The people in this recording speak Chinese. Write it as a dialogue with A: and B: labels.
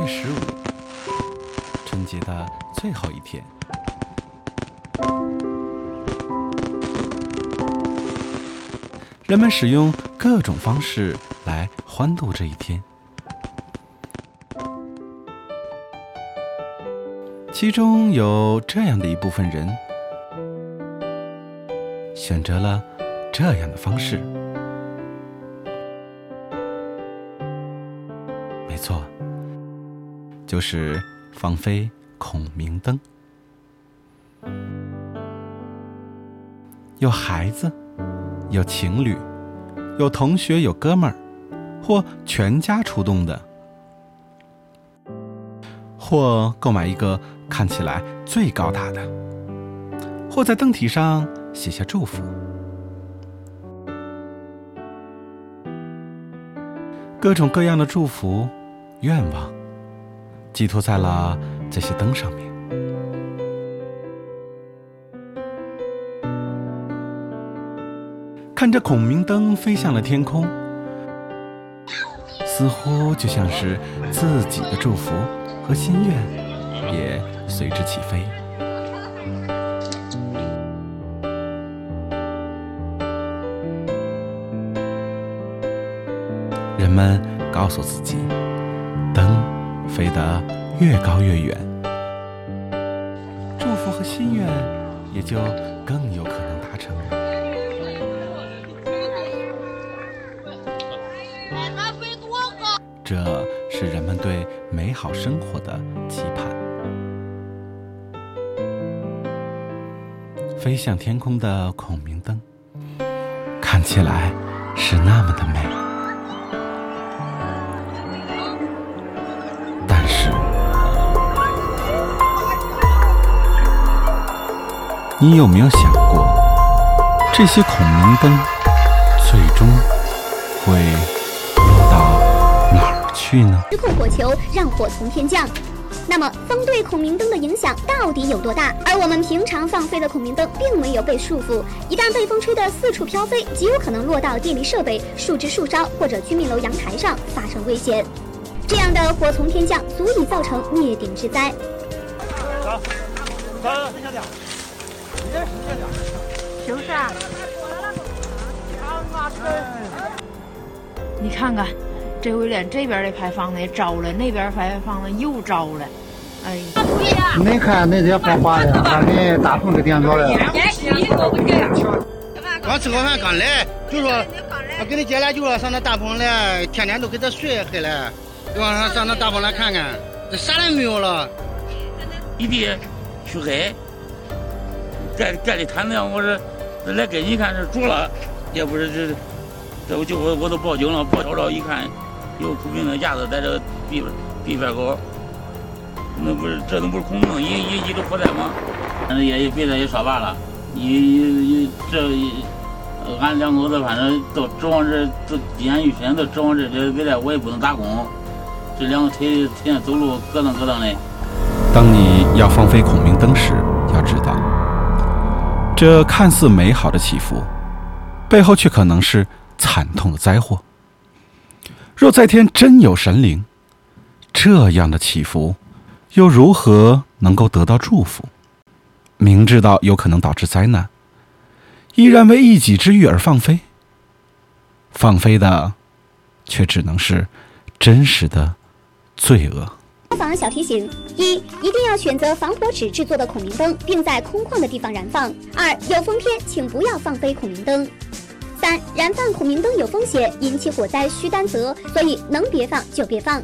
A: 月十五，春节的最后一天，人们使用各种方式来欢度这一天。其中有这样的一部分人，选择了这样的方式。没错，就是放飞孔明灯。有孩子，有情侣，有同学，有哥们儿，或全家出动的，或购买一个看起来最高大的，或在灯体上写下祝福。各种各样的祝福、愿望，寄托在了这些灯上面。看着孔明灯飞向了天空，似乎就像是自己的祝福和心愿也随之起飞。人们告诉自己，飞得越高越远，祝福和心愿也就更有可能达成。这是人们对美好生活的期盼。飞向天空的孔明灯，看起来是那么的美。你有没有想过，这些孔明灯最终会落到哪儿去呢？
B: 失控火球让火从天降。那么风对孔明灯的影响到底有多大？而我们平常放飞的孔明灯并没有被束缚，一旦被风吹得四处飘飞，极有可能落到电力设备、树枝树梢或者居民楼阳台上，发生危险。这样的火从天降，足以造成灭顶之灾。
C: 走，走，剩下点，你这剩下。点，
D: 就是啊。你看看，这回连这边的排放的也着了，那边排放的又着了。哎呀，
E: 你看那些花花的，把给大棚给点着了。
F: 刚吃过饭刚来，就说我跟你姐俩就说上那大棚来，天天都给他睡黑了，就往上上那大棚来看看，这啥也没有了。
G: 一地黢黑，盖盖的毯子样，我说来给你看，这煮了，也不是这，这我就我我都报警了，报着了一看，有孔明灯架子在这个壁壁边口，那不是这都不是孔明灯，一一一个火灾吗？反正也也别的也说罢了，你你这俺两口子反正都指望这都低眼欲深，都指望这这未来我也不能打工，这两个腿天天走路咯噔咯噔的。
A: 当你要放飞孔明灯时，要知道，这看似美好的祈福，背后却可能是惨痛的灾祸。若在天真有神灵，这样的祈福又如何能够得到祝福？明知道有可能导致灾难，依然为一己之欲而放飞，放飞的却只能是真实的罪恶。
B: 消防小提醒：一、一定要选择防火纸制作的孔明灯，并在空旷的地方燃放；二、有风天请不要放飞孔明灯；三、燃放孔明灯有风险，引起火灾需担责，所以能别放就别放。